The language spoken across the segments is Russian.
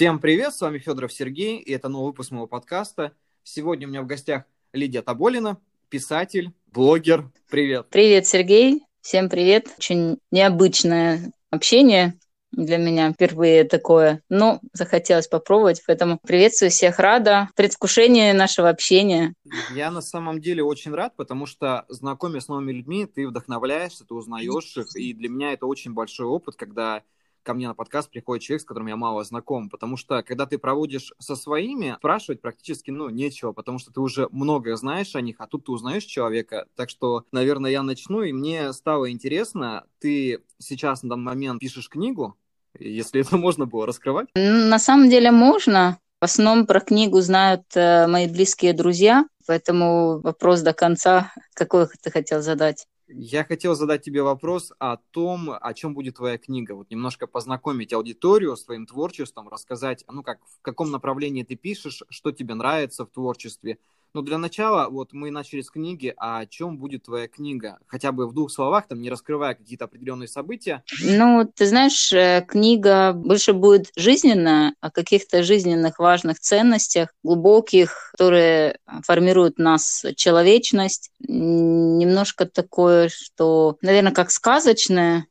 Всем привет, с вами Федоров Сергей, и это новый выпуск моего подкаста. Сегодня у меня в гостях Лидия Таболина, писатель, блогер. Привет. Привет, Сергей. Всем привет. Очень необычное общение для меня впервые такое. Но захотелось попробовать, поэтому приветствую всех, рада. Предвкушение нашего общения. Я на самом деле очень рад, потому что, знакомясь с новыми людьми, ты вдохновляешься, ты узнаешь их, и для меня это очень большой опыт, когда ко мне на подкаст приходит человек, с которым я мало знаком, потому что, когда ты проводишь со своими, спрашивать практически, ну, нечего, потому что ты уже многое знаешь о них, а тут ты узнаешь человека, так что, наверное, я начну, и мне стало интересно, ты сейчас на данный момент пишешь книгу, если это можно было раскрывать? На самом деле можно. В основном про книгу знают э, мои близкие друзья, поэтому вопрос до конца, какой ты хотел задать? Я хотел задать тебе вопрос о том, о чем будет твоя книга. Вот немножко познакомить аудиторию с твоим творчеством, рассказать, ну как, в каком направлении ты пишешь, что тебе нравится в творчестве, но для начала, вот мы начали с книги, а о чем будет твоя книга? Хотя бы в двух словах, там, не раскрывая какие-то определенные события. Ну, ты знаешь, э, книга больше будет жизненная, о каких-то жизненных важных ценностях, глубоких, которые формируют нас человечность. Немножко такое, что, наверное, как сказочное,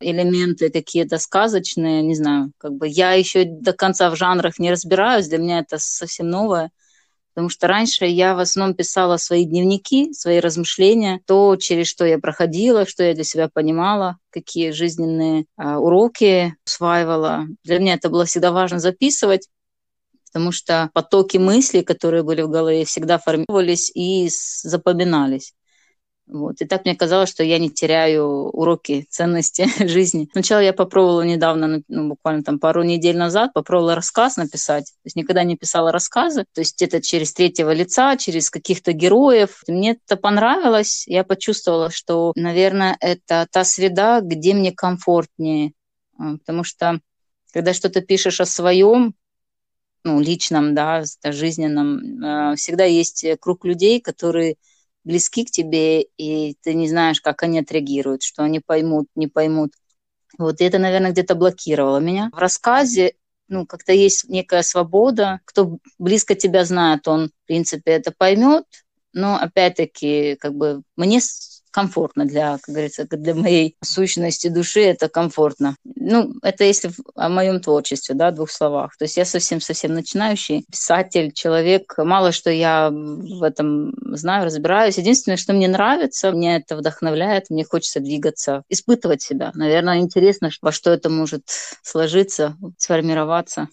элементы какие-то сказочные, не знаю, как бы я еще до конца в жанрах не разбираюсь, для меня это совсем новое. Потому что раньше я в основном писала свои дневники, свои размышления, то, через что я проходила, что я для себя понимала, какие жизненные э, уроки усваивала. Для меня это было всегда важно записывать, потому что потоки мыслей, которые были в голове, всегда формировались и запоминались. Вот. И так мне казалось, что я не теряю уроки ценности жизни. Сначала я попробовала недавно, ну, ну, буквально там пару недель назад, попробовала рассказ написать. То есть никогда не писала рассказы. То есть это через третьего лица, через каких-то героев. Мне это понравилось. Я почувствовала, что, наверное, это та среда, где мне комфортнее. Потому что когда что-то пишешь о своем, ну, личном, да, жизненном, а, всегда есть круг людей, которые близки к тебе, и ты не знаешь, как они отреагируют, что они поймут, не поймут. Вот и это, наверное, где-то блокировало меня. В рассказе ну, как-то есть некая свобода. Кто близко тебя знает, он, в принципе, это поймет. Но, опять-таки, как бы мне комфортно для, как говорится, для моей сущности души, это комфортно. Ну, это если о моем творчестве, да, в двух словах. То есть я совсем-совсем начинающий писатель, человек. Мало что я в этом знаю, разбираюсь. Единственное, что мне нравится, мне это вдохновляет, мне хочется двигаться, испытывать себя. Наверное, интересно, во что это может сложиться, сформироваться.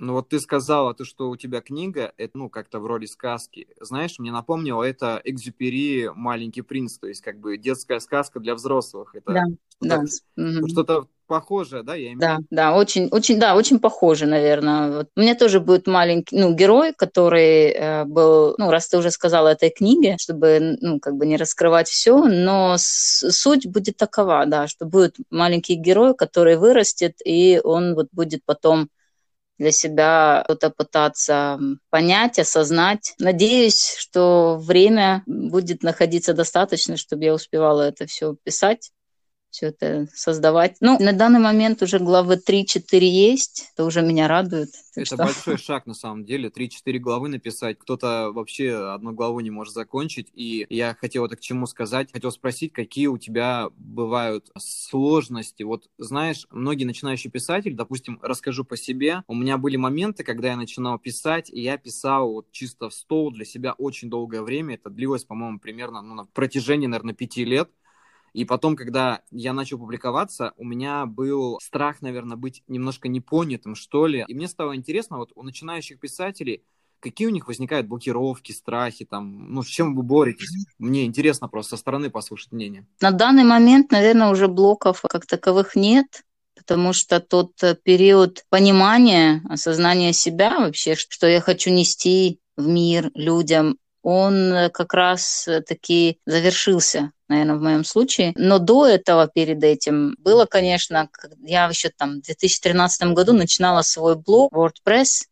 Ну вот ты сказала, то, что у тебя книга, это, ну, как-то в роли сказки. Знаешь, мне напомнило, это Экзюпери «Маленький принц», то есть как бы детская сказка для взрослых. Это да, что-то, да. Что-то похожее, да? Я имею... Да, да, очень, очень, да, очень похоже, наверное. Вот. У меня тоже будет маленький, ну, герой, который э, был, ну, раз ты уже сказала этой книге, чтобы, ну, как бы не раскрывать все, но суть будет такова, да, что будет маленький герой, который вырастет, и он вот будет потом для себя что-то пытаться понять, осознать. Надеюсь, что время будет находиться достаточно, чтобы я успевала это все писать все это создавать. Ну, на данный момент уже главы 3-4 есть, это уже меня радует. Это что... большой шаг, на самом деле, 3-4 главы написать. Кто-то вообще одну главу не может закончить. И я хотел это к чему сказать. Хотел спросить, какие у тебя бывают сложности. Вот, знаешь, многие начинающие писатели, допустим, расскажу по себе, у меня были моменты, когда я начинал писать, и я писал вот чисто в стол для себя очень долгое время. Это длилось, по-моему, примерно ну, на протяжении, наверное, пяти лет. И потом, когда я начал публиковаться, у меня был страх, наверное, быть немножко непонятым, что ли. И мне стало интересно, вот у начинающих писателей, какие у них возникают блокировки, страхи, там, ну, с чем вы боретесь? Мне интересно просто со стороны послушать мнение. На данный момент, наверное, уже блоков как таковых нет, потому что тот э, период понимания, осознания себя вообще, что я хочу нести в мир людям, он э, как раз э, таки завершился наверное, в моем случае. Но до этого, перед этим, было, конечно, я еще там в 2013 году начинала свой блог WordPress,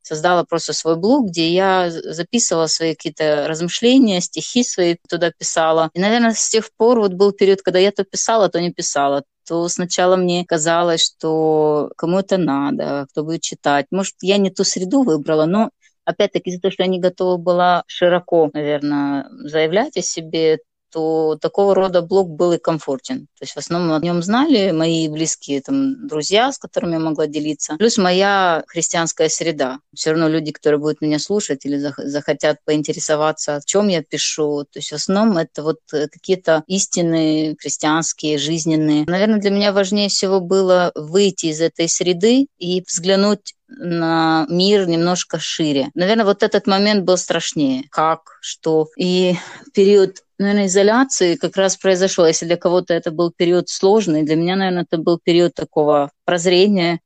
создала просто свой блог, где я записывала свои какие-то размышления, стихи свои туда писала. И, наверное, с тех пор вот был период, когда я то писала, то не писала то сначала мне казалось, что кому это надо, кто будет читать. Может, я не ту среду выбрала, но опять-таки из-за того, что я не готова была широко, наверное, заявлять о себе, то такого рода блог был и комфортен. То есть в основном о нем знали мои близкие там, друзья, с которыми я могла делиться, плюс моя христианская среда. Все равно люди, которые будут меня слушать или захотят поинтересоваться, о чем я пишу. То есть в основном это вот э, какие-то истины христианские, жизненные. Наверное, для меня важнее всего было выйти из этой среды и взглянуть на мир немножко шире. Наверное, вот этот момент был страшнее. Как, что. И период наверное, изоляции как раз произошел. Если для кого-то это был период сложный, для меня, наверное, это был период такого прозрения.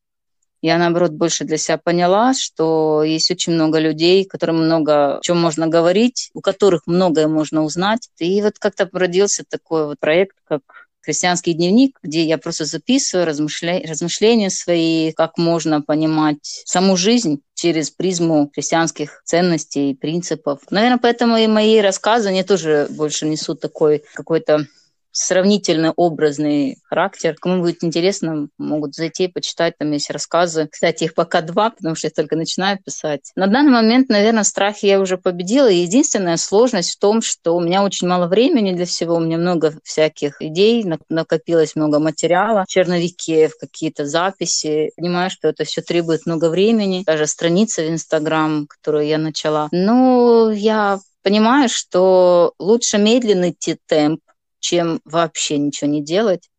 Я, наоборот, больше для себя поняла, что есть очень много людей, которым много о чем можно говорить, у которых многое можно узнать. И вот как-то родился такой вот проект, как христианский дневник, где я просто записываю размышля... размышления свои, как можно понимать саму жизнь через призму христианских ценностей и принципов. Наверное, поэтому и мои рассказы, они тоже больше несут такой какой-то сравнительно образный характер. Кому будет интересно, могут зайти почитать, там есть рассказы. Кстати, их пока два, потому что я только начинаю писать. На данный момент, наверное, страхи я уже победила. Единственная сложность в том, что у меня очень мало времени для всего, у меня много всяких идей, накопилось много материала, в какие-то записи. Понимаю, что это все требует много времени. Даже страница в Инстаграм, которую я начала. Но я понимаю, что лучше медленный темп, чем вообще ничего не делать.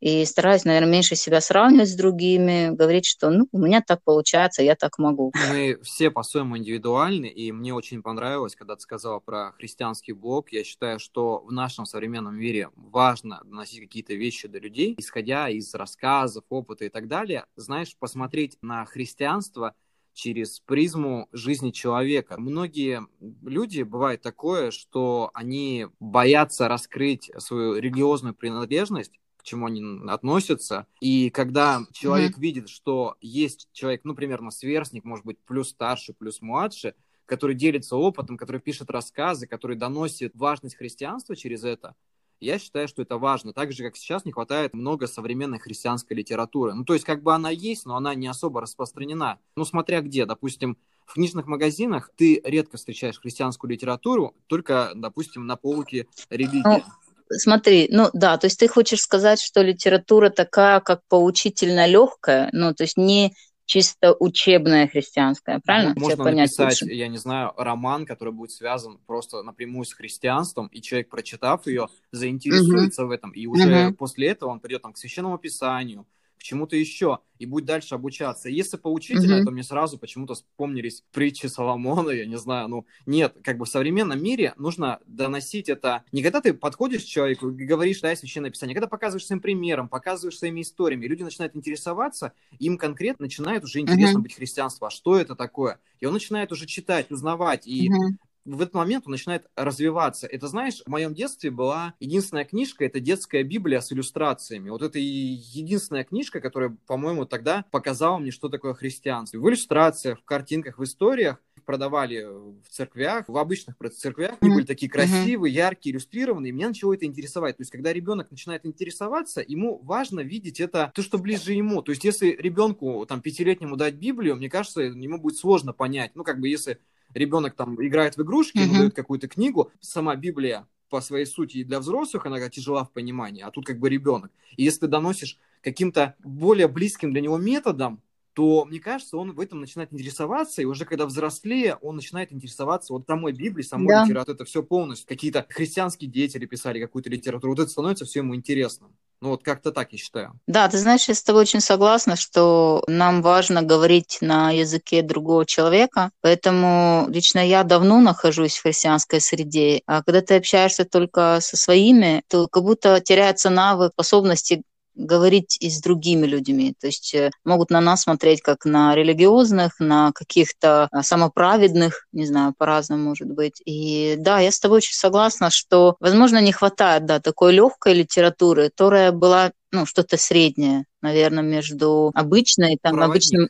И стараюсь, наверное, меньше себя сравнивать с другими, говорить, что ну, у меня так получается, я так могу. Мы все по-своему индивидуальны, и мне очень понравилось, когда ты сказала про христианский блог. Я считаю, что в нашем современном мире важно доносить какие-то вещи до людей, исходя из рассказов, опыта и так далее. Знаешь, посмотреть на христианство – через призму жизни человека. Многие люди, бывает такое, что они боятся раскрыть свою религиозную принадлежность, к чему они относятся. И когда человек mm-hmm. видит, что есть человек, ну, примерно сверстник, может быть, плюс старше, плюс младше, который делится опытом, который пишет рассказы, который доносит важность христианства через это, я считаю, что это важно. Так же, как сейчас не хватает много современной христианской литературы. Ну, то есть, как бы она есть, но она не особо распространена. Ну, смотря где. Допустим, в книжных магазинах ты редко встречаешь христианскую литературу, только, допустим, на полке религии. Ну, смотри, ну да, то есть ты хочешь сказать, что литература такая, как поучительно легкая, ну, то есть не чисто учебная христианская, правильно? Можно написать, лучше? я не знаю, роман, который будет связан просто напрямую с христианством, и человек, прочитав ее, заинтересуется угу. в этом, и уже угу. после этого он придет там, к священному писанию, к чему-то еще и будет дальше обучаться. Если поучительно, mm-hmm. то мне сразу почему-то вспомнились притчи Соломона, я не знаю, ну, нет, как бы в современном мире нужно доносить это не когда ты подходишь к человеку и говоришь, да, священное писание, а когда показываешь своим примером, показываешь своими историями, люди начинают интересоваться, им конкретно начинает уже интересно mm-hmm. быть христианство, а что это такое? И он начинает уже читать, узнавать, и mm-hmm в этот момент он начинает развиваться. Это, знаешь, в моем детстве была единственная книжка, это детская Библия с иллюстрациями. Вот это единственная книжка, которая, по-моему, тогда показала мне, что такое христианство. В иллюстрациях, в картинках, в историях продавали в церквях, в обычных церквях, они были такие красивые, яркие, иллюстрированные, и меня начало это интересовать. То есть, когда ребенок начинает интересоваться, ему важно видеть это, то, что ближе ему. То есть, если ребенку, там, пятилетнему дать Библию, мне кажется, ему будет сложно понять. Ну, как бы, если ребенок там играет в игрушки, ему дают какую-то книгу, сама Библия по своей сути и для взрослых она тяжела в понимании, а тут как бы ребенок. И если ты доносишь каким-то более близким для него методом, то, мне кажется, он в этом начинает интересоваться, и уже когда взрослее, он начинает интересоваться вот самой Библией, самой да. литературой, это все полностью. Какие-то христианские деятели писали какую-то литературу, вот это становится все ему интересным. Ну вот как-то так я считаю. Да, ты знаешь, я с тобой очень согласна, что нам важно говорить на языке другого человека, поэтому лично я давно нахожусь в христианской среде, а когда ты общаешься только со своими, то как будто теряется навык способности говорить и с другими людьми. То есть э, могут на нас смотреть как на религиозных, на каких-то а, самоправедных, не знаю, по-разному может быть. И да, я с тобой очень согласна, что, возможно, не хватает, да, такой легкой литературы, которая была, ну, что-то среднее, наверное, между обычной, там, Проводник. обычным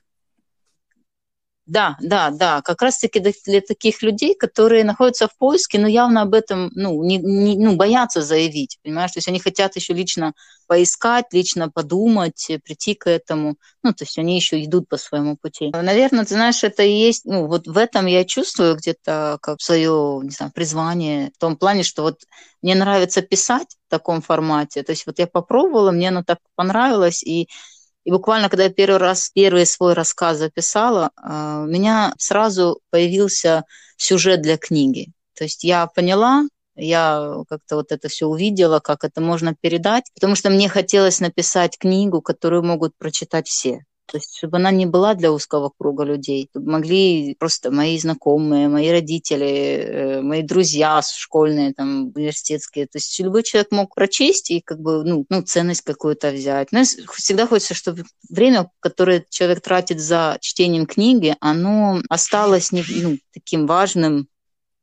Да, да, да, как раз-таки для таких людей, которые находятся в поиске, но явно об этом, ну, не, не, ну, боятся заявить, понимаешь, то есть они хотят еще лично поискать, лично подумать, прийти к этому, ну, то есть они еще идут по своему пути. Наверное, ты знаешь, это и есть, ну, вот в этом я чувствую где-то как свое, не знаю, призвание, в том плане, что вот мне нравится писать в таком формате, то есть вот я попробовала, мне оно так понравилось, и и буквально, когда я первый раз, первый свой рассказ записала, а, у меня сразу появился сюжет для книги. То есть я поняла, я как-то вот это все увидела, как это можно передать, потому что мне хотелось написать книгу, которую могут прочитать все. То есть, чтобы она не была для узкого круга людей, чтобы могли просто мои знакомые, мои родители, э, мои друзья школьные, там, университетские. То есть любой человек мог прочесть и как бы, ну, ну ценность какую-то взять. Но всегда хочется, чтобы время, которое человек тратит за чтением книги, оно осталось не, ну, таким важным,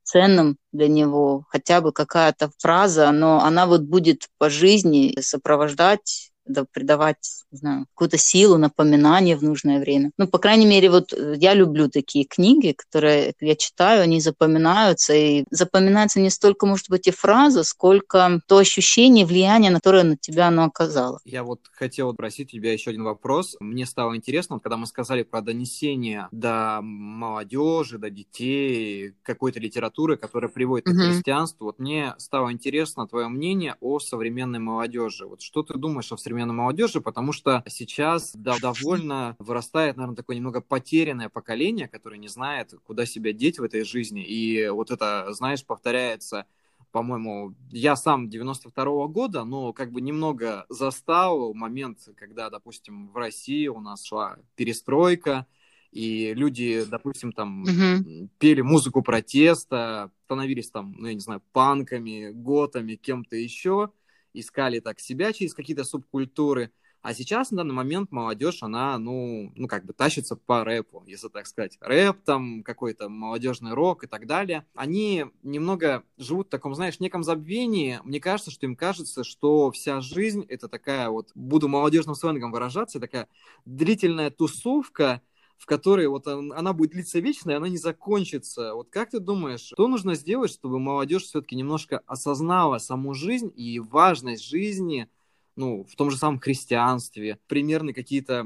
ценным для него, хотя бы какая-то фраза, но она вот будет по жизни сопровождать придавать, не знаю, какую-то силу, напоминание в нужное время. Ну, по крайней мере, вот э, я люблю такие книги, которые я читаю, они запоминаются, и запоминается не столько, может быть, и фраза, сколько то ощущение, влияние, на которое на тебя оно оказало. Я вот хотел спросить тебя еще один вопрос. Мне стало интересно, когда мы сказали про донесение до молодежи, до детей, какой-то литературы, которая приводит uh-huh. к христианству, вот мне стало интересно твое мнение о современной молодежи. Вот что ты думаешь о современной современной молодежи, потому что сейчас да, довольно вырастает, наверное, такое немного потерянное поколение, которое не знает, куда себя деть в этой жизни. И вот это, знаешь, повторяется по-моему, я сам 92-го года, но как бы немного застал момент, когда, допустим, в России у нас шла перестройка, и люди, допустим, там uh-huh. пели музыку протеста, становились там, ну, я не знаю, панками, готами, кем-то еще, искали так себя через какие-то субкультуры. А сейчас на данный момент молодежь, она, ну, ну, как бы тащится по рэпу, если так сказать. Рэп, там, какой-то молодежный рок и так далее. Они немного живут в таком, знаешь, неком забвении. Мне кажется, что им кажется, что вся жизнь — это такая вот, буду молодежным сленгом выражаться, такая длительная тусовка, в которой вот она будет длиться вечно, и она не закончится. Вот как ты думаешь, что нужно сделать, чтобы молодежь все-таки немножко осознала саму жизнь и важность жизни, ну, в том же самом христианстве, примерно какие-то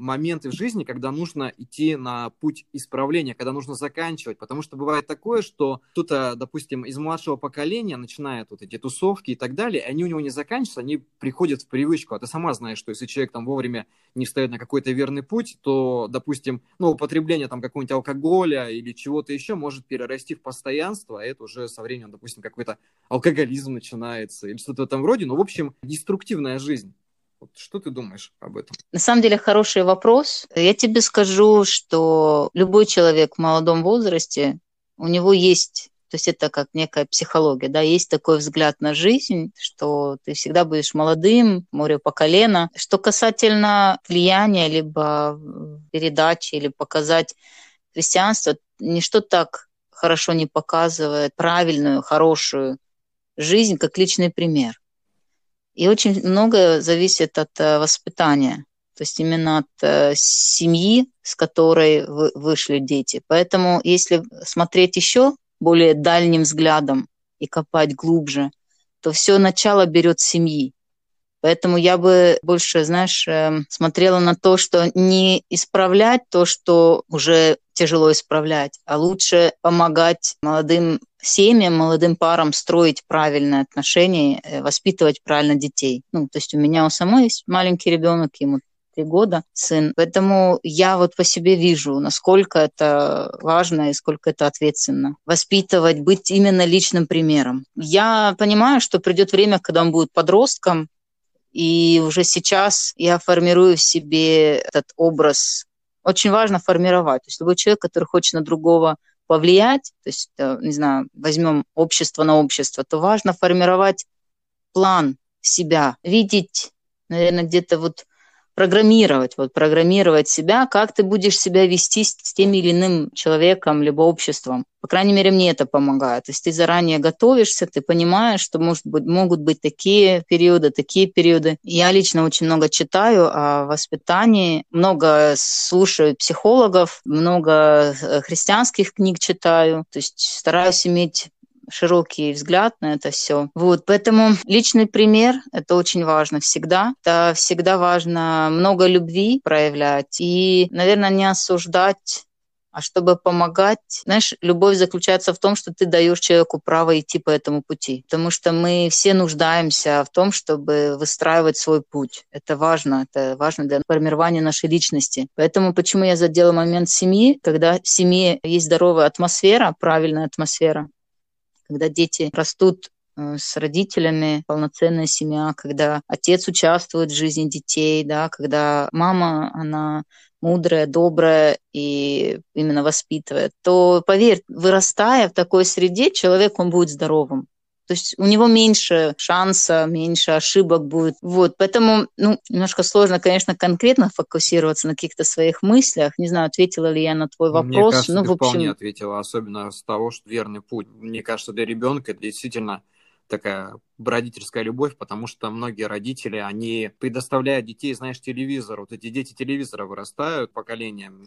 моменты в жизни, когда нужно идти на путь исправления, когда нужно заканчивать. Потому что бывает такое, что кто-то, допустим, из младшего поколения начинает вот эти тусовки и так далее, и они у него не заканчиваются, они приходят в привычку. А ты сама знаешь, что если человек там вовремя не встает на какой-то верный путь, то, допустим, ну, употребление там какого-нибудь алкоголя или чего-то еще может перерасти в постоянство, а это уже со временем, допустим, какой-то алкоголизм начинается или что-то в этом роде. Ну, в общем, деструктивная жизнь. Вот что ты думаешь об этом? На самом деле хороший вопрос. Я тебе скажу, что любой человек в молодом возрасте, у него есть то есть это как некая психология, да, есть такой взгляд на жизнь, что ты всегда будешь молодым, море по колено. Что касательно влияния, либо передачи, или показать христианство, ничто так хорошо не показывает правильную, хорошую жизнь, как личный пример. И очень многое зависит от э, воспитания, то есть именно от э, семьи, с которой вышли дети. Поэтому если смотреть еще более дальним взглядом и копать глубже, то все начало берет семьи. Поэтому я бы больше, знаешь, эм, смотрела на то, что не исправлять то, что уже тяжело исправлять, а лучше помогать молодым семьям, молодым парам строить правильные отношения, э, воспитывать правильно детей. Ну, то есть у меня у самой есть маленький ребенок, ему три года, сын. Поэтому я вот по себе вижу, насколько это важно и сколько это ответственно. Воспитывать, быть именно личным примером. Я понимаю, что придет время, когда он будет подростком, и уже сейчас я формирую в себе этот образ. Очень важно формировать. То есть любой человек, который хочет на другого повлиять, то есть, э, не знаю, возьмем общество на общество, то важно формировать план себя, видеть, наверное, где-то вот программировать, вот программировать себя, как ты будешь себя вести с, с тем или иным человеком, либо обществом. По крайней мере, мне это помогает. То есть ты заранее готовишься, ты понимаешь, что может быть, могут быть такие периоды, такие периоды. Я лично очень много читаю о воспитании, много слушаю психологов, много э, христианских книг читаю. То есть стараюсь иметь широкий взгляд на это все. Вот, поэтому личный пример – это очень важно всегда. Это всегда важно много любви проявлять и, наверное, не осуждать а чтобы помогать. Знаешь, любовь заключается в том, что ты даешь человеку право идти по этому пути. Потому что мы все нуждаемся в том, чтобы выстраивать свой путь. Это важно. Это важно для формирования нашей личности. Поэтому почему я задела момент семьи, когда в семье есть здоровая атмосфера, правильная атмосфера, когда дети растут э, с родителями, полноценная семья, когда отец участвует в жизни детей, да, когда мама, она мудрая, добрая и именно воспитывает, то, поверь, вырастая в такой среде, человек, он будет здоровым. То есть у него меньше шанса, меньше ошибок будет. Вот, поэтому, ну, немножко сложно, конечно, конкретно фокусироваться на каких-то своих мыслях. Не знаю, ответила ли я на твой вопрос. Мне кажется, ну, ты в общем... вполне ответила, особенно с того, что верный путь. Мне кажется, для ребенка это действительно такая родительская любовь, потому что многие родители, они предоставляют детей, знаешь, телевизору. Вот эти дети телевизора вырастают поколением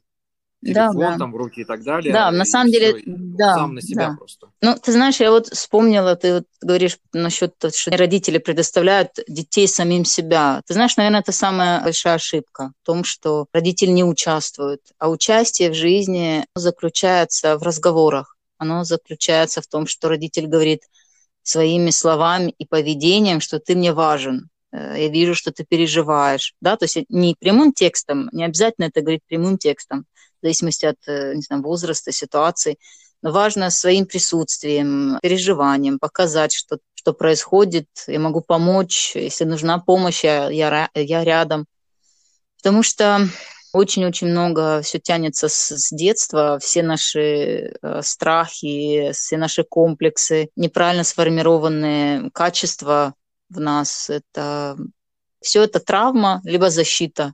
телефон да, да. там в руки и так далее. Да, на самом деле, все, да. Сам на себя да. просто. Ну, ты знаешь, я вот вспомнила, ты вот говоришь насчет того, что родители предоставляют детей самим себя. Ты знаешь, наверное, это самая большая ошибка в том, что родители не участвуют. А участие в жизни заключается в разговорах. Оно заключается в том, что родитель говорит своими словами и поведением, что ты мне важен, э, я вижу, что ты переживаешь, да, то есть не прямым текстом, не обязательно это говорить прямым текстом, в зависимости от э, не знаю, возраста, ситуации. Но важно своим присутствием, переживанием показать, что, что происходит. Я могу помочь. Если нужна помощь, я, я, я рядом. Потому что очень-очень много все тянется с, с детства, все наши э, страхи, все наши комплексы, неправильно сформированные качества в нас. Это все это травма, либо защита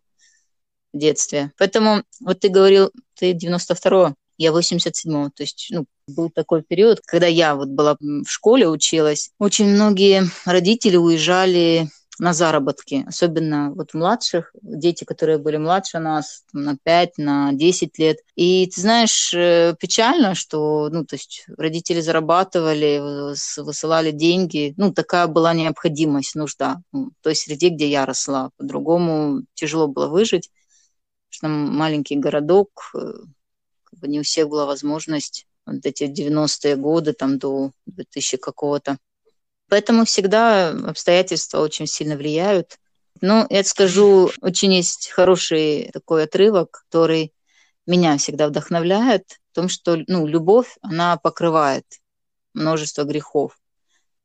детстве. Поэтому вот ты говорил, ты 92-го, я 87-го, то есть ну, был такой период, когда я вот была в школе, училась. Очень многие родители уезжали на заработки, особенно вот младших, дети, которые были младше нас, на 5, на 10 лет. И ты знаешь, э, печально, что, ну, то есть родители зарабатывали, высылали деньги, ну, такая была необходимость, нужда ну, в той среде, где я росла. По-другому тяжело было выжить что маленький городок, э, как бы не у всех была возможность вот эти 90-е годы, там до 2000 какого-то. Поэтому всегда обстоятельства очень сильно влияют. Но я скажу, очень есть хороший такой отрывок, который меня всегда вдохновляет, в том, что ну, любовь, она покрывает множество грехов.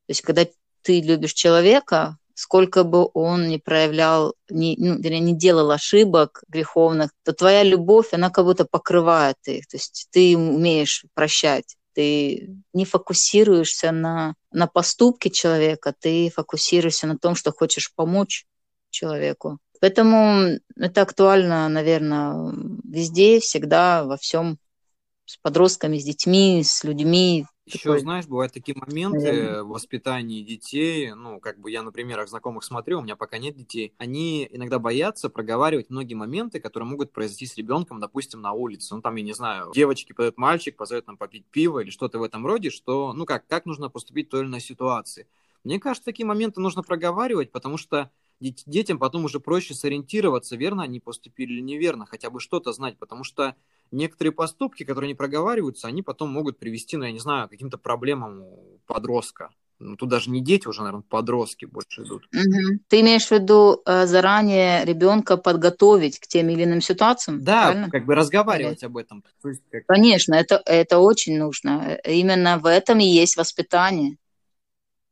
То есть, когда ты любишь человека, сколько бы он не проявлял, не, ну, не делал ошибок греховных, то твоя любовь, она как будто покрывает их. То есть ты умеешь прощать. Ты не фокусируешься на, на поступке человека, ты фокусируешься на том, что хочешь помочь человеку. Поэтому это актуально, наверное, везде, всегда, во всем, с подростками, с детьми, с людьми, еще, такой... знаешь, бывают такие моменты Наверное. в воспитании детей, ну, как бы я на примерах знакомых смотрю, у меня пока нет детей, они иногда боятся проговаривать многие моменты, которые могут произойти с ребенком, допустим, на улице. Ну, там, я не знаю, девочки позовет мальчик, позовет нам попить пиво или что-то в этом роде, что, ну, как, как нужно поступить в той или иной ситуации. Мне кажется, такие моменты нужно проговаривать, потому что детям потом уже проще сориентироваться, верно они поступили или неверно, хотя бы что-то знать, потому что некоторые поступки, которые не проговариваются, они потом могут привести, ну, я не знаю, к каким-то проблемам у подростка. Ну, тут даже не дети уже, наверное, подростки больше идут. Угу. Ты имеешь в виду э, заранее ребенка подготовить к тем или иным ситуациям? Да, правильно? как бы разговаривать Или... об этом. есть, как... Конечно, это, это очень нужно. Именно в этом и есть воспитание.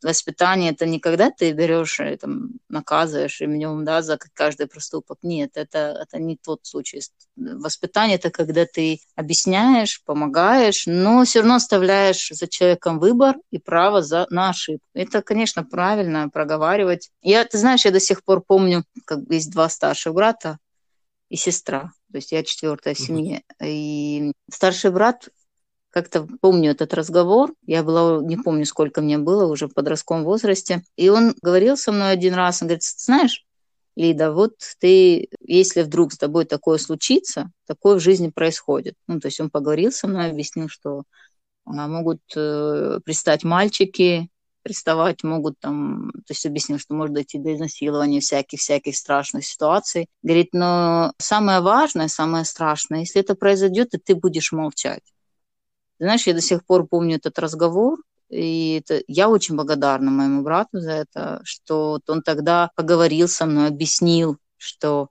Воспитание это не когда ты берешь и там наказываешь ремнем, да, за каждый проступок. Нет, это, это не тот случай. Воспитание это когда ты объясняешь, помогаешь, но все равно оставляешь за человеком выбор и право за, на ошибку. Это, конечно, правильно проговаривать. Я, ты знаешь, я до сих пор помню, как есть два старших брата и сестра. То есть я четвертая в семье. И старший брат как-то помню этот разговор. Я была, не помню, сколько мне было, уже в подростковом возрасте. И он говорил со мной один раз, он говорит, знаешь, Лида, вот ты, если вдруг с тобой такое случится, такое в жизни происходит. Ну, то есть он поговорил со мной, объяснил, что а, могут э, пристать мальчики, приставать могут там, то есть объяснил, что может дойти до изнасилования, всяких-всяких страшных ситуаций. Говорит, но самое важное, самое страшное, если это произойдет, то ты будешь молчать. Знаешь, я до сих пор помню этот разговор, и это, я очень благодарна моему брату за это, что он тогда поговорил со мной, объяснил, что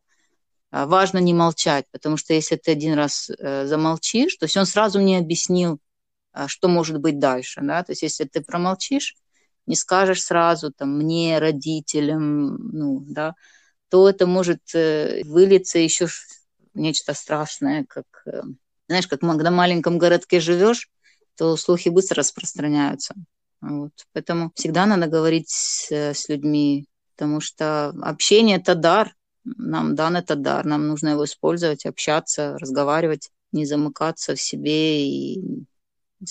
а, важно не молчать, потому что если ты один раз э, замолчишь, то есть он сразу мне объяснил, а, что может быть дальше, да, то есть если ты промолчишь, не скажешь сразу там мне, родителям, ну, да, то это может э, вылиться еще нечто страшное, как э, знаешь, как в маленьком городке живешь, то слухи быстро распространяются. Вот. Поэтому всегда надо говорить с, людьми, потому что общение – это дар. Нам дан этот дар, нам нужно его использовать, общаться, разговаривать, не замыкаться в себе и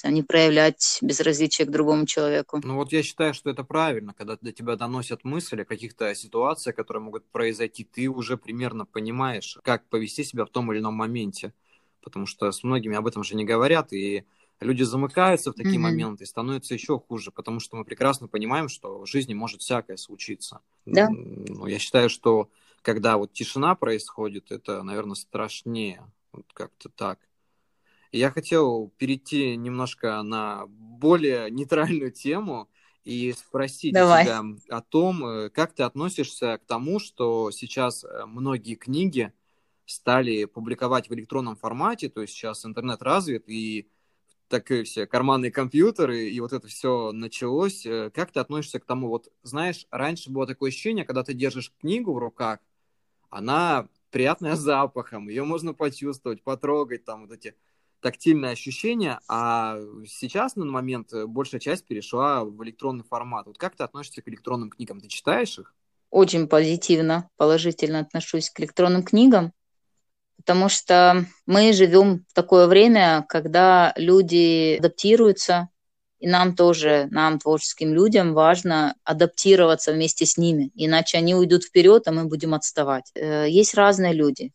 не проявлять безразличие к другому человеку. Ну вот я считаю, что это правильно, когда до тебя доносят мысли о каких-то ситуациях, которые могут произойти, ты уже примерно понимаешь, как повести себя в том или ином моменте потому что с многими об этом же не говорят, и люди замыкаются в такие mm-hmm. моменты и становится еще хуже, потому что мы прекрасно понимаем, что в жизни может всякое случиться. Да. Ну, я считаю, что когда вот тишина происходит, это, наверное, страшнее. Вот как-то так. я хотел перейти немножко на более нейтральную тему и спросить Давай. тебя о том, э, как ты относишься к тому, что сейчас э, многие книги стали публиковать в электронном формате, то есть сейчас интернет развит, и такие все карманные компьютеры, и вот это все началось. Э, как ты относишься к тому? Вот, знаешь, раньше было такое ощущение, когда ты держишь книгу в руках, она приятная запахом, ее можно почувствовать, потрогать, там вот эти тактильные ощущения, а сейчас на момент большая часть перешла в электронный формат. Вот как ты относишься к электронным книгам? Ты читаешь их? Очень позитивно, положительно отношусь к электронным книгам потому что мы живем в такое время, когда люди адаптируются, и нам тоже, нам, творческим людям, важно адаптироваться вместе с ними, иначе они уйдут вперед, а мы будем отставать. Э, есть разные люди.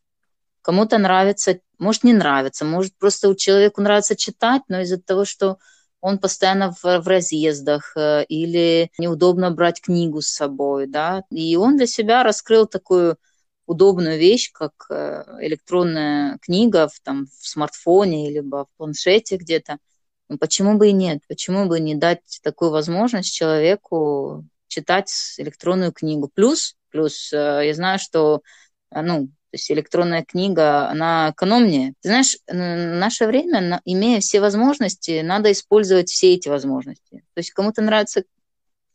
Кому-то нравится, может не нравится, может просто у человеку нравится читать, но из-за того, что он постоянно в, в разъездах э, или неудобно брать книгу с собой, да, и он для себя раскрыл такую удобную вещь, как э, электронная книга в, там, в смартфоне или в планшете где-то. Ну, почему бы и нет? Почему бы не дать такую возможность человеку читать электронную книгу? Плюс, плюс э, я знаю, что э, ну, то есть электронная книга, она экономнее. Ты знаешь, наше время, имея все возможности, надо использовать все эти возможности. То есть кому-то нравится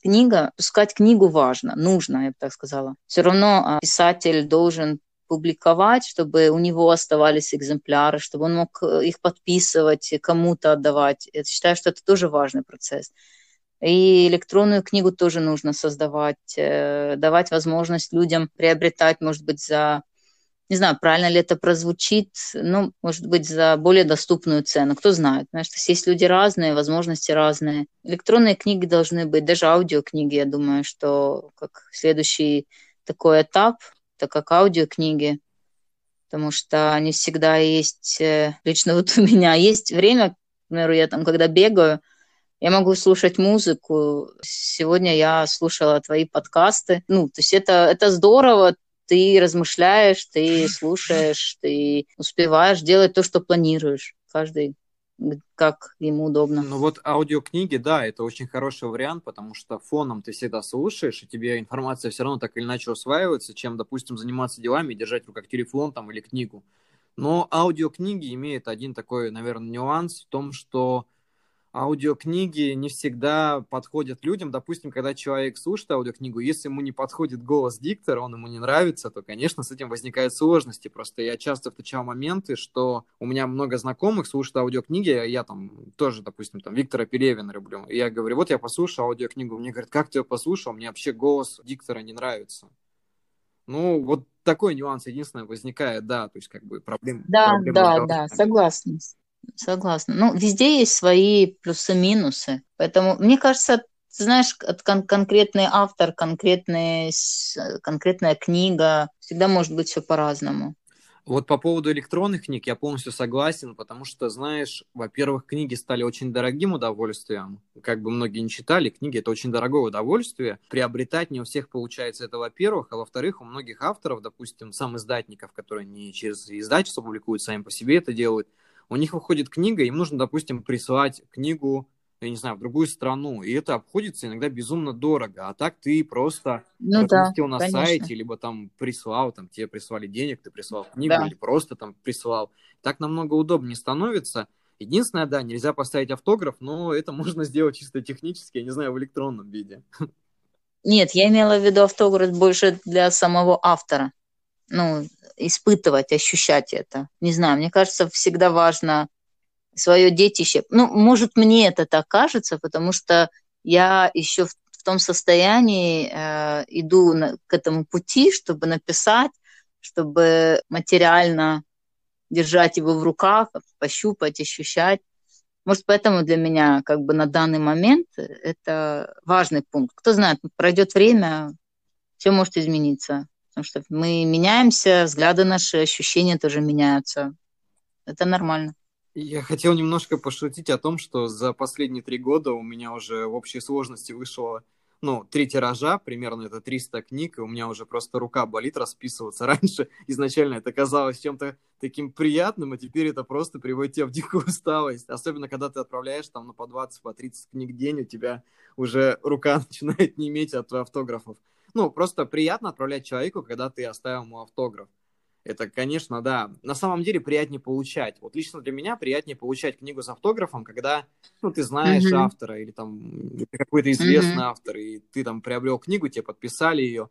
книга, пускать книгу важно, нужно, я бы так сказала. Все равно а, писатель должен публиковать, чтобы у него оставались экземпляры, чтобы он мог э, их подписывать, кому-то отдавать. Я считаю, что это тоже важный процесс. И электронную книгу тоже нужно создавать, э, давать возможность людям приобретать, может быть, за не знаю, правильно ли это прозвучит, ну, может быть, за более доступную цену, кто знает. Знаешь, есть люди разные, возможности разные. Электронные книги должны быть, даже аудиокниги, я думаю, что как следующий такой этап, так как аудиокниги, потому что они всегда есть, э, лично вот у меня есть время, например, я там, когда бегаю, я могу слушать музыку. Сегодня я слушала твои подкасты. Ну, то есть это, это здорово, ты размышляешь, ты слушаешь, ты успеваешь делать то, что планируешь. Каждый как ему удобно. Ну вот аудиокниги, да, это очень хороший вариант, потому что фоном ты всегда слушаешь, и тебе информация все равно так или иначе усваивается, чем, допустим, заниматься делами держать в руках телефон там или книгу. Но аудиокниги имеют один такой, наверное, нюанс в том, что аудиокниги не всегда подходят людям. Допустим, когда человек слушает аудиокнигу, если ему не подходит голос диктора, он ему не нравится, то, конечно, с этим возникают сложности. Просто я часто встречал моменты, что у меня много знакомых слушают аудиокниги, а я там тоже, допустим, там Виктора Пелевина люблю. И я говорю, вот я послушал аудиокнигу, мне говорят, как ты ее послушал? Мне вообще голос диктора не нравится. Ну, вот такой нюанс единственное возникает, да, то есть как бы проблем. Да, проблем да, да, согласна. Согласна. Ну, везде есть свои плюсы-минусы. Поэтому, мне кажется, знаешь, кон- конкретный автор, конкретный, конкретная книга, всегда может быть все по-разному. Вот по поводу электронных книг я полностью согласен, потому что, знаешь, во-первых, книги стали очень дорогим удовольствием. Как бы многие не читали, книги это очень дорогое удовольствие. Приобретать не у всех получается это, во-первых. А во-вторых, у многих авторов, допустим, сам издатников, которые не через издательство публикуют, сами по себе это делают, у них выходит книга, им нужно, допустим, присылать книгу, я не знаю, в другую страну, и это обходится иногда безумно дорого, а так ты просто ну, разместил да, на конечно. сайте, либо там прислал, там тебе прислали денег, ты прислал книгу, да. или просто там прислал. Так намного удобнее становится. Единственное, да, нельзя поставить автограф, но это можно сделать чисто технически, я не знаю, в электронном виде. Нет, я имела в виду автограф больше для самого автора ну, испытывать, ощущать это. Не знаю, мне кажется, всегда важно свое детище. Ну, может, мне это так кажется, потому что я еще в, в том состоянии э, иду на, к этому пути, чтобы написать, чтобы материально держать его в руках, пощупать, ощущать. Может, поэтому для меня как бы на данный момент это важный пункт. Кто знает, пройдет время, все может измениться потому что мы меняемся, взгляды наши, ощущения тоже меняются. Это нормально. Я хотел немножко пошутить о том, что за последние три года у меня уже в общей сложности вышло, ну, три тиража, примерно это 300 книг, и у меня уже просто рука болит расписываться. Раньше изначально это казалось чем-то таким приятным, а теперь это просто приводит тебя в дикую усталость. Особенно, когда ты отправляешь там ну, по 20, по 30 книг в день, у тебя уже рука начинает не иметь от автографов. Ну, просто приятно отправлять человеку, когда ты оставил ему автограф. Это, конечно, да. На самом деле приятнее получать. Вот лично для меня приятнее получать книгу с автографом, когда, ну, ты знаешь mm-hmm. автора или там какой-то известный mm-hmm. автор, и ты там приобрел книгу, тебе подписали ее.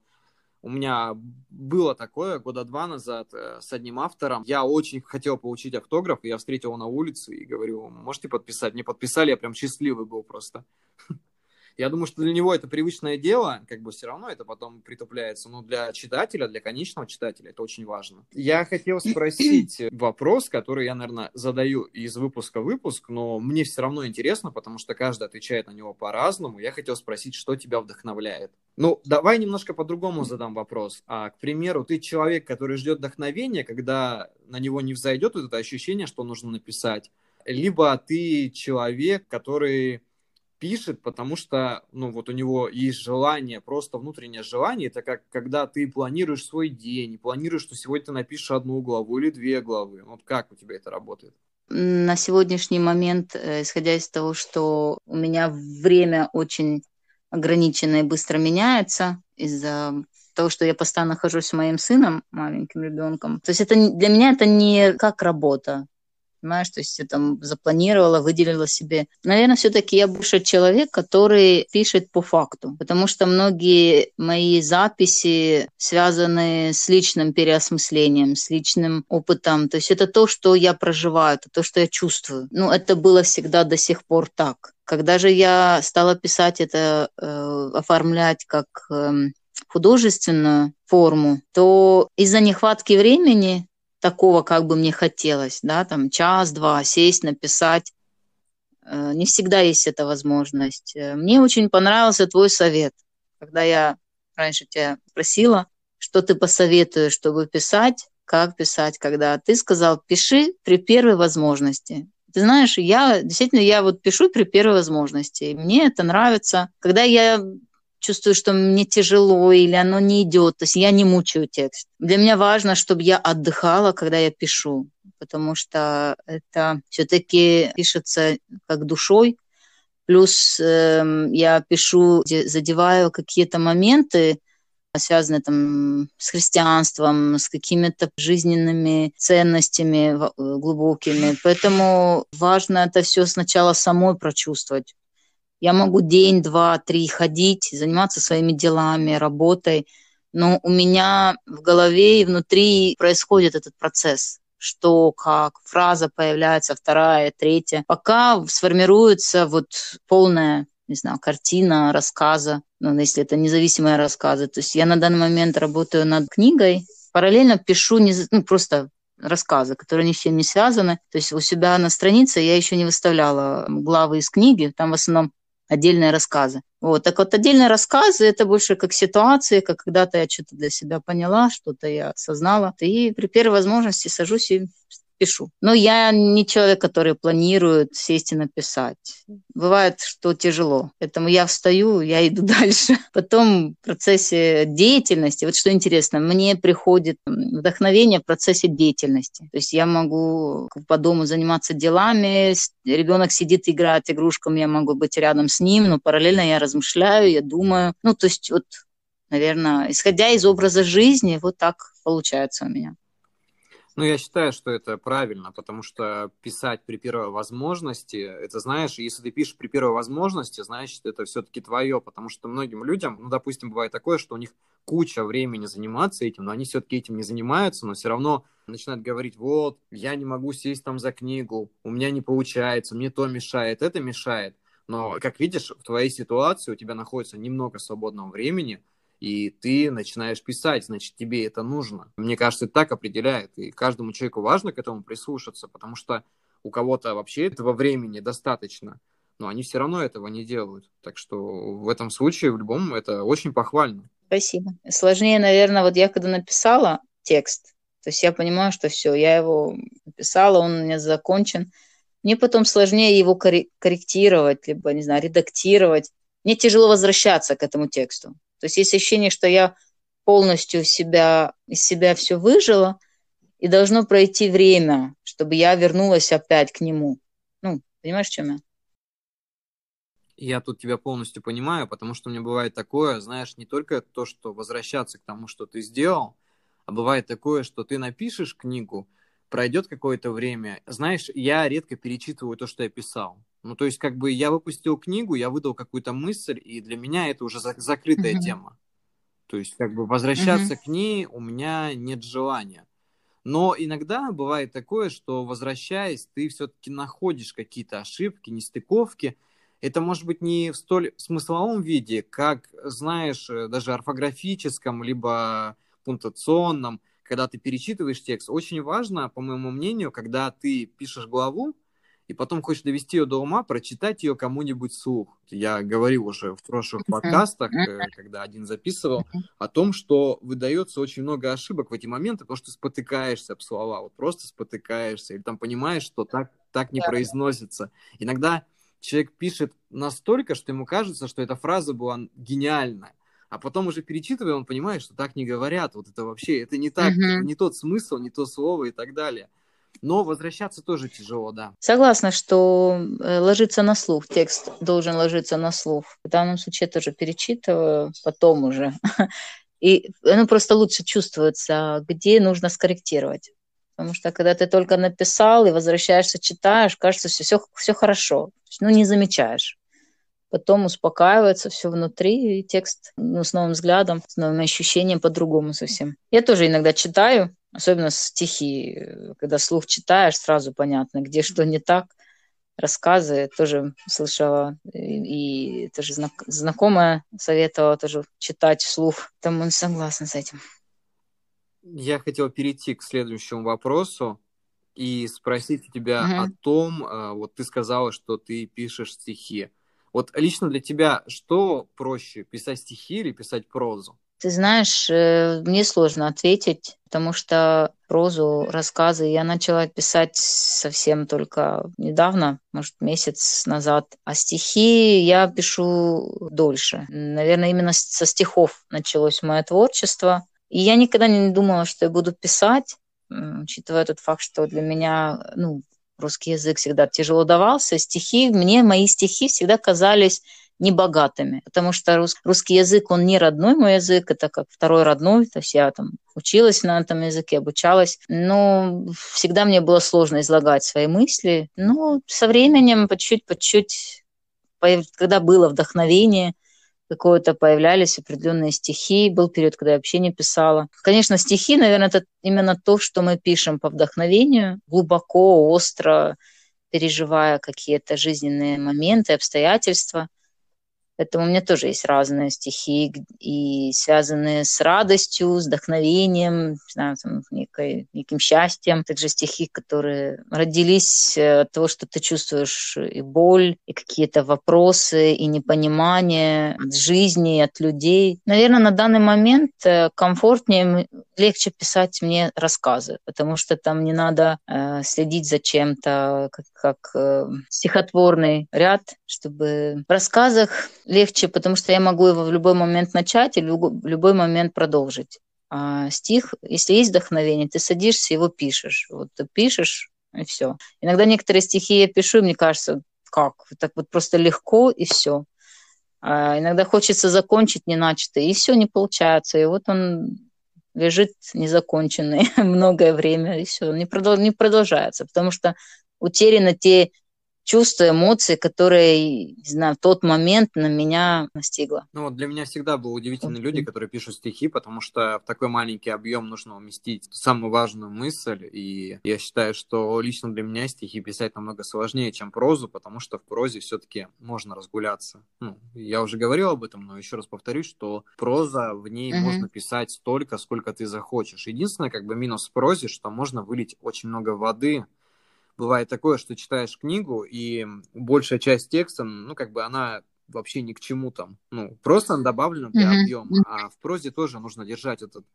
У меня было такое года два назад э, с одним автором. Я очень хотел получить автограф, и я встретил его на улице и говорю, можете подписать? Мне подписали, я прям счастливый был просто. Я думаю, что для него это привычное дело, как бы все равно это потом притупляется, но для читателя, для конечного читателя это очень важно. Я хотел спросить вопрос, который я, наверное, задаю из выпуска в выпуск, но мне все равно интересно, потому что каждый отвечает на него по-разному. Я хотел спросить, что тебя вдохновляет. Ну, давай немножко по-другому задам вопрос. А, к примеру, ты человек, который ждет вдохновения, когда на него не взойдет вот это ощущение, что нужно написать, либо ты человек, который пишет, потому что, ну, вот у него есть желание, просто внутреннее желание, это как когда ты планируешь свой день, планируешь, что сегодня ты напишешь одну главу или две главы. Вот как у тебя это работает? На сегодняшний момент, э, исходя из того, что у меня время очень ограниченное и быстро меняется из-за того, что я постоянно нахожусь с моим сыном, маленьким ребенком. То есть это для меня это не как работа понимаешь, то есть я там запланировала, выделила себе. Наверное, все-таки я больше человек, который пишет по факту, потому что многие мои записи связаны с личным переосмыслением, с личным опытом. То есть это то, что я проживаю, это то, что я чувствую. Ну, это было всегда до сих пор так. Когда же я стала писать это, э, оформлять как э, художественную форму, то из-за нехватки времени такого, как бы мне хотелось, да, там час-два сесть, написать. Э, не всегда есть эта возможность. Э, мне очень понравился твой совет, когда я раньше тебя спросила, что ты посоветуешь, чтобы писать, как писать, когда ты сказал, пиши при первой возможности. Ты знаешь, я действительно, я вот пишу при первой возможности. Мне это нравится. Когда я чувствую, что мне тяжело или оно не идет. То есть я не мучаю текст. Для меня важно, чтобы я отдыхала, когда я пишу, потому что это все-таки пишется как душой. Плюс э, я пишу, задеваю какие-то моменты, связанные там с христианством, с какими-то жизненными ценностями э, глубокими. Поэтому важно это все сначала самой прочувствовать. Я могу день, два, три ходить, заниматься своими делами, работой, но у меня в голове и внутри происходит этот процесс что, как, фраза появляется, вторая, третья, пока сформируется вот полная не знаю, картина, рассказа, ну, если это независимые рассказы. То есть я на данный момент работаю над книгой, параллельно пишу не, ну, просто рассказы, которые ни с чем не связаны. То есть у себя на странице я еще не выставляла главы из книги, там в основном отдельные рассказы. Вот. Так вот, отдельные рассказы – это больше как ситуации, как когда-то я что-то для себя поняла, что-то я осознала. И при первой возможности сажусь и пишу. Но я не человек, который планирует сесть и написать. Бывает, что тяжело. Поэтому я встаю, я иду дальше. Потом в процессе деятельности, вот что интересно, мне приходит вдохновение в процессе деятельности. То есть я могу по дому заниматься делами, ребенок сидит, играет игрушками, я могу быть рядом с ним, но параллельно я размышляю, я думаю. Ну, то есть вот, наверное, исходя из образа жизни, вот так получается у меня. Ну, я считаю, что это правильно, потому что писать при первой возможности, это, знаешь, если ты пишешь при первой возможности, значит, это все-таки твое, потому что многим людям, ну, допустим, бывает такое, что у них куча времени заниматься этим, но они все-таки этим не занимаются, но все равно начинают говорить, вот, я не могу сесть там за книгу, у меня не получается, мне то мешает, это мешает. Но, как видишь, в твоей ситуации у тебя находится немного свободного времени, и ты начинаешь писать, значит, тебе это нужно. Мне кажется, это так определяет, и каждому человеку важно к этому прислушаться, потому что у кого-то вообще этого времени достаточно, но они все равно этого не делают. Так что в этом случае, в любом, это очень похвально. Спасибо. Сложнее, наверное, вот я когда написала текст, то есть я понимаю, что все, я его написала, он у меня закончен. Мне потом сложнее его корректировать, либо, не знаю, редактировать. Мне тяжело возвращаться к этому тексту. То есть есть ощущение, что я полностью себя, из себя все выжила, и должно пройти время, чтобы я вернулась опять к нему. Ну, понимаешь, в чем я? Я тут тебя полностью понимаю, потому что меня бывает такое, знаешь, не только то, что возвращаться к тому, что ты сделал, а бывает такое, что ты напишешь книгу, пройдет какое-то время. Знаешь, я редко перечитываю то, что я писал. Ну, то есть, как бы я выпустил книгу, я выдал какую-то мысль, и для меня это уже за- закрытая mm-hmm. тема. То есть, как бы возвращаться mm-hmm. к ней у меня нет желания. Но иногда бывает такое, что возвращаясь, ты все-таки находишь какие-то ошибки, нестыковки. Это может быть не в столь смысловом виде, как, знаешь, э, даже орфографическом, либо пунктуационном, когда ты перечитываешь текст. Очень важно, по моему мнению, когда ты пишешь главу, и потом хочешь довести ее до ума, прочитать ее кому-нибудь вслух. Я говорил уже в прошлых подкастах, э, когда один записывал, о том, что выдается очень много ошибок в эти моменты, потому что ты спотыкаешься об слова, вот просто спотыкаешься, или там понимаешь, что так, так не произносится. Иногда человек пишет настолько, что ему кажется, что эта фраза была гениальная. А потом уже перечитывая, он понимает, что так не говорят. Вот это вообще, это не так, mm-hmm. не тот смысл, не то слово и так далее. Но возвращаться тоже тяжело, да. Согласна, что э, ложиться на слух, текст должен ложиться на слух. В данном случае я тоже перечитываю, потом уже. И ну, просто лучше чувствуется, где нужно скорректировать. Потому что когда ты только написал и возвращаешься, читаешь, кажется, все, все, все хорошо. Ну, не замечаешь. Потом успокаивается все внутри, и текст ну, с новым взглядом, с новым ощущением по-другому совсем. Я тоже иногда читаю, Особенно стихи, когда слух читаешь, сразу понятно, где что не так. Рассказы тоже слышала, и, и тоже знак, знакомая советовала тоже читать вслух. Там он согласен с этим. Я хотел перейти к следующему вопросу и спросить у тебя угу. о том, а, вот ты сказала, что ты пишешь стихи. Вот лично для тебя что проще, писать стихи или писать прозу? Ты знаешь, э, мне сложно ответить, потому что прозу, рассказы я начала писать совсем только недавно, может, месяц назад. А стихи я пишу дольше. Наверное, именно со стихов началось мое творчество. И я никогда не думала, что я буду писать, учитывая тот факт, что для меня ну, русский язык всегда тяжело давался. Стихи, мне мои стихи всегда казались небогатыми, потому что рус, русский язык, он не родной мой язык, это как второй родной, то есть я там училась на этом языке, обучалась, но всегда мне было сложно излагать свои мысли, но со временем по чуть-чуть, по чуть когда было вдохновение, какое-то появлялись определенные стихи. Был период, когда я вообще не писала. Конечно, стихи, наверное, это именно то, что мы пишем по вдохновению, глубоко, остро, переживая какие-то жизненные моменты, обстоятельства. Поэтому у меня тоже есть разные стихи, и связанные с радостью, с вдохновением, знаю, там, некой, неким счастьем. Также стихи, которые родились э, от того, что ты чувствуешь и боль, и какие-то вопросы, и непонимание от жизни, от людей. Наверное, на данный момент э, комфортнее, легче писать мне рассказы, потому что там не надо э, следить за чем-то, как, как э, стихотворный ряд, чтобы в рассказах легче, потому что я могу его в любой момент начать и в любой момент продолжить. А стих, если есть вдохновение, ты садишься, его пишешь. Вот ты пишешь, и все. Иногда некоторые стихи я пишу, и мне кажется, как? Так вот просто легко, и все. А иногда хочется закончить неначатое, и все не получается. И вот он лежит незаконченный многое время, и все, не, продол- не продолжается, потому что утеряны те чувства, эмоции, которые, не знаю, в тот момент на меня настигло. Ну вот для меня всегда было удивительные люди, которые пишут стихи, потому что в такой маленький объем нужно уместить самую важную мысль, и я считаю, что лично для меня стихи писать намного сложнее, чем прозу, потому что в прозе все-таки можно разгуляться. Ну, я уже говорил об этом, но еще раз повторюсь, что проза, в ней mm-hmm. можно писать столько, сколько ты захочешь. Единственное, как бы минус в прозе, что можно вылить очень много воды, бывает такое, что читаешь книгу, и большая часть текста, ну, как бы она вообще ни к чему там. Ну, просто она добавлена для mm-hmm. объема. А в прозе тоже нужно держать этот,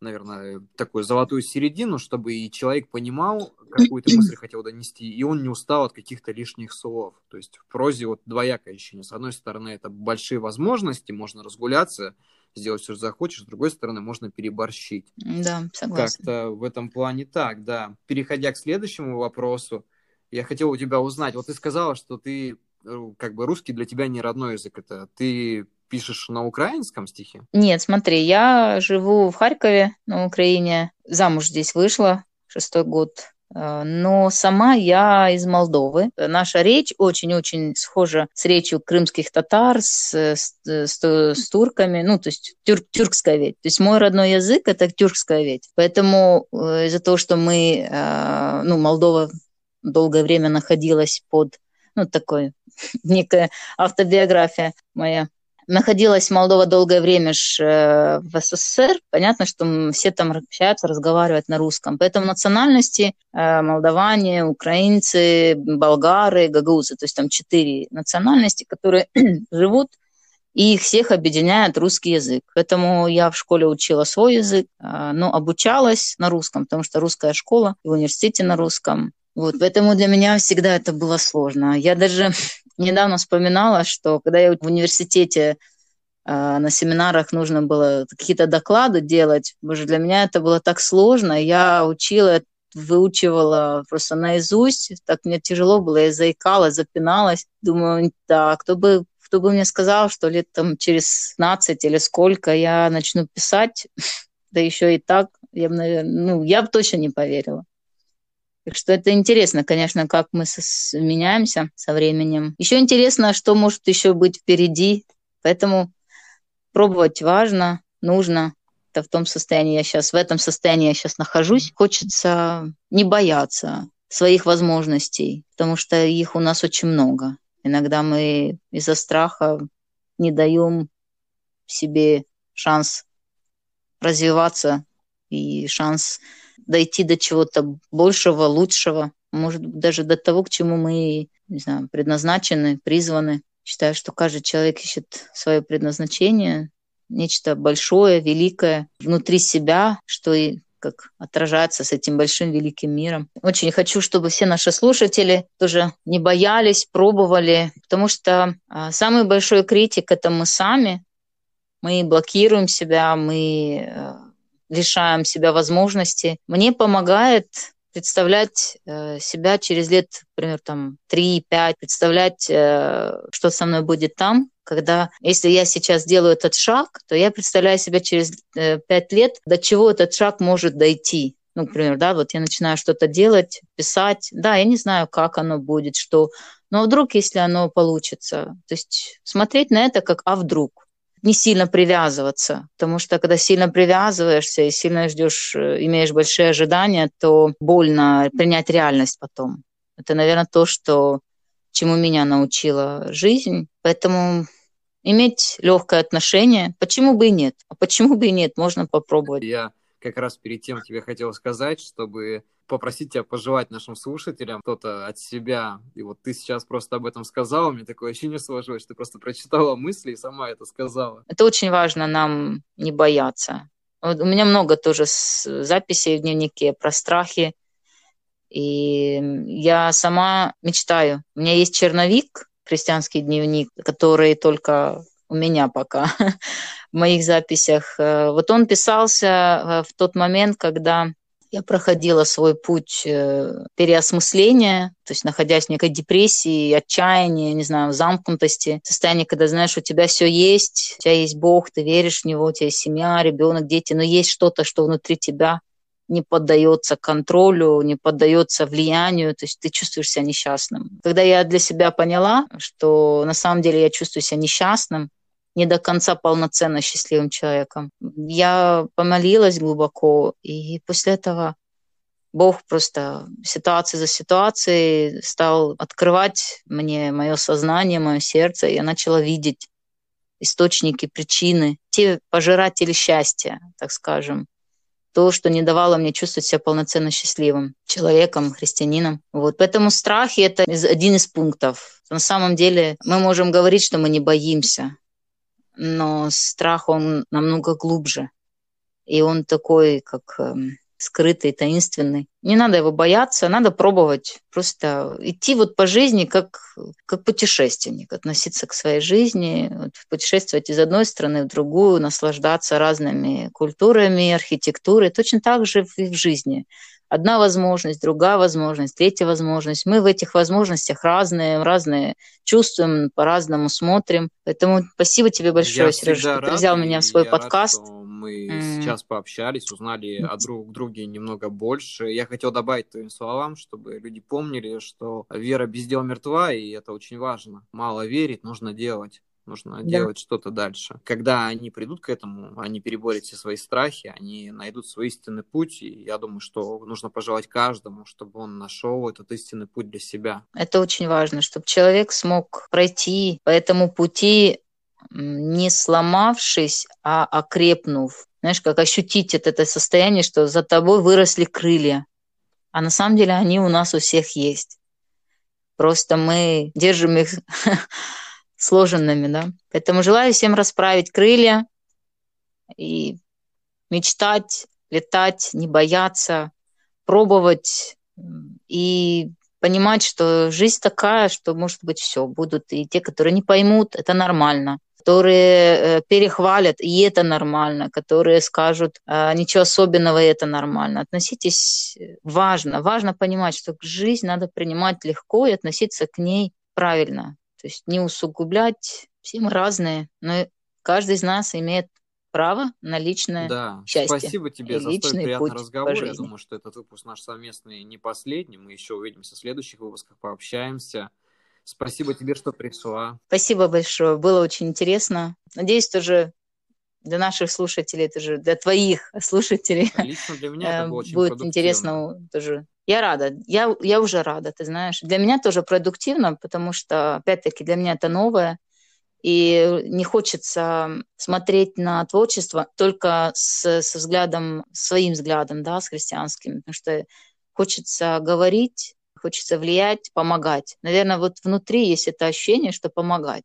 наверное, такую золотую середину, чтобы и человек понимал, какую ты мысль хотел донести, и он не устал от каких-то лишних слов. То есть в прозе вот двоякое ощущение. С одной стороны, это большие возможности, можно разгуляться, сделать все, что захочешь, с другой стороны, можно переборщить. Да, согласна. Как-то в этом плане так, да. Переходя к следующему вопросу, я хотел у тебя узнать, вот ты сказала, что ты, э, как бы, русский для тебя не родной язык, это ты пишешь на украинском стихе? Нет, смотри, я живу в Харькове, на Украине, замуж здесь вышла, шестой год но сама я из Молдовы. Наша речь очень-очень схожа с речью крымских татар, с, с, с, с турками, ну, то есть тюр, тюркская ведь. То есть мой родной язык – это тюркская ведь. Поэтому э, из-за того, что мы, э, ну, Молдова долгое время находилась под, ну, такой, некая автобиография моя, находилась Молдова долгое время ж, э, в СССР, понятно, что все там общаются, разговаривают на русском. Поэтому национальности э, молдаване, украинцы, болгары, гагаузы, то есть там четыре национальности, которые живут, и их всех объединяет русский язык. Поэтому я в школе учила свой язык, э, но обучалась на русском, потому что русская школа, в университете на русском. Вот, поэтому для меня всегда это было сложно. Я даже недавно вспоминала, что когда я в университете э, на семинарах нужно было какие-то доклады делать, боже, для меня это было так сложно. Я учила, выучивала просто наизусть, так мне тяжело было, я заикалась, запиналась. Думаю, да, кто бы кто бы мне сказал, что лет там через 15 или сколько я начну писать, да еще и так, я бы, ну, я бы точно не поверила. Так что это интересно, конечно, как мы меняемся со временем. Еще интересно, что может еще быть впереди. Поэтому пробовать важно, нужно. Это в том состоянии я сейчас, в этом состоянии я сейчас нахожусь. Хочется не бояться своих возможностей, потому что их у нас очень много. Иногда мы из-за страха не даем себе шанс развиваться и шанс дойти до чего-то большего, лучшего, может даже до того, к чему мы, не знаю, предназначены, призваны. Считаю, что каждый человек ищет свое предназначение, нечто большое, великое внутри себя, что и как отражается с этим большим великим миром. Очень хочу, чтобы все наши слушатели тоже не боялись, пробовали, потому что а, самый большой критик это мы сами. Мы блокируем себя, мы а, лишаем себя возможности. Мне помогает представлять э, себя через лет, например, там 3-5, представлять, э, что со мной будет там, когда, если я сейчас делаю этот шаг, то я представляю себя через э, 5 лет, до чего этот шаг может дойти. Ну, например, да, вот я начинаю что-то делать, писать, да, я не знаю, как оно будет, что, но вдруг, если оно получится, то есть смотреть на это как «а вдруг», не сильно привязываться, потому что когда сильно привязываешься и сильно ждешь, э, имеешь большие ожидания, то больно принять реальность потом. Это, наверное, то, что чему меня научила жизнь. Поэтому иметь легкое отношение, почему бы и нет? А почему бы и нет? Можно попробовать. Я как раз перед тем тебе хотел сказать, чтобы попросить тебя пожелать нашим слушателям что-то от себя. И вот ты сейчас просто об этом сказала, мне такое ощущение сложилось, что ты просто прочитала мысли и сама это сказала. Это очень важно нам не бояться. Вот у меня много тоже записей в дневнике про страхи. И я сама мечтаю. У меня есть черновик, христианский дневник, который только у меня пока в моих записях. Э, вот он писался э, в тот момент, когда я проходила свой путь э, переосмысления, то есть находясь в некой депрессии, отчаянии, не знаю, замкнутости, состояние, когда знаешь, у тебя все есть, у тебя есть Бог, ты веришь в Него, у тебя есть семья, ребенок, дети, но есть что-то, что внутри тебя не поддается контролю, не поддается влиянию, то есть ты чувствуешь себя несчастным. Когда я для себя поняла, что на самом деле я чувствую себя несчастным, не до конца полноценно счастливым человеком. Я помолилась глубоко, и после этого Бог просто ситуация за ситуацией стал открывать мне мое сознание, мое сердце, и я начала видеть источники, причины, те пожиратели счастья, так скажем, то, что не давало мне чувствовать себя полноценно счастливым человеком, христианином. Вот. Поэтому страхи — это один из пунктов. На самом деле мы можем говорить, что мы не боимся, но страх, он намного глубже. И он такой, как эм, скрытый, таинственный. Не надо его бояться, надо пробовать. Просто идти вот по жизни как, как путешественник, относиться к своей жизни, вот, путешествовать из одной страны в другую, наслаждаться разными культурами, архитектурой. Точно так же и в жизни одна возможность, другая возможность, третья возможность. Мы в этих возможностях разные, разные чувствуем, по-разному смотрим. Поэтому спасибо тебе большое, Сережа, что рад, ты взял меня в свой подкаст. Рад, мы mm. сейчас пообщались, узнали о друг друге немного больше. Я хотел добавить твоим словам, чтобы люди помнили, что вера без дела мертва, и это очень важно. Мало верить, нужно делать нужно да. делать что-то дальше. Когда они придут к этому, они переборят все свои страхи, они найдут свой истинный путь, и я думаю, что нужно пожелать каждому, чтобы он нашел этот истинный путь для себя. Это очень важно, чтобы человек смог пройти по этому пути не сломавшись, а окрепнув. Знаешь, как ощутить это, это состояние, что за тобой выросли крылья. А на самом деле они у нас у всех есть. Просто мы держим их сложенными, да. Поэтому желаю всем расправить крылья и мечтать, летать, не бояться, пробовать и понимать, что жизнь такая, что может быть все. Будут и те, которые не поймут, это нормально которые э, перехвалят, и это нормально, которые скажут «А, ничего особенного, и это нормально. Относитесь э, важно, важно понимать, что жизнь надо принимать легко и относиться к ней правильно. То есть не усугублять, все мы разные, но каждый из нас имеет право на личное да. счастье. Спасибо тебе за столь приятный разговор. Я думаю, что этот выпуск наш совместный не последний. Мы еще увидимся в следующих выпусках, пообщаемся. Спасибо тебе, что пришла. Спасибо большое. Было очень интересно. Надеюсь, тоже для наших слушателей, тоже для твоих слушателей. Лично для меня это было очень Будет интересно тоже я рада, я, я уже рада, ты знаешь. Для меня тоже продуктивно, потому что, опять-таки, для меня это новое, и не хочется смотреть на творчество только с, со взглядом, своим взглядом, да, с христианским, потому что хочется говорить, хочется влиять, помогать. Наверное, вот внутри есть это ощущение, что помогать.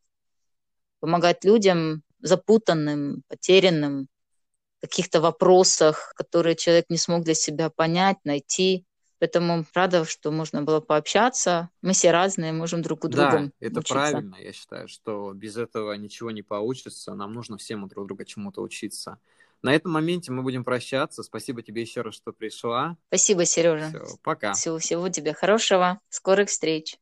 Помогать людям запутанным, потерянным, в каких-то вопросах, которые человек не смог для себя понять, найти. Поэтому рада, что можно было пообщаться. Мы все разные, можем друг у друга Да, это учиться. правильно, я считаю, что без этого ничего не получится. Нам нужно всем друг друга чему-то учиться. На этом моменте мы будем прощаться. Спасибо тебе еще раз, что пришла. Спасибо, Сережа. Все, пока. Всего, всего тебе хорошего. Скорых встреч.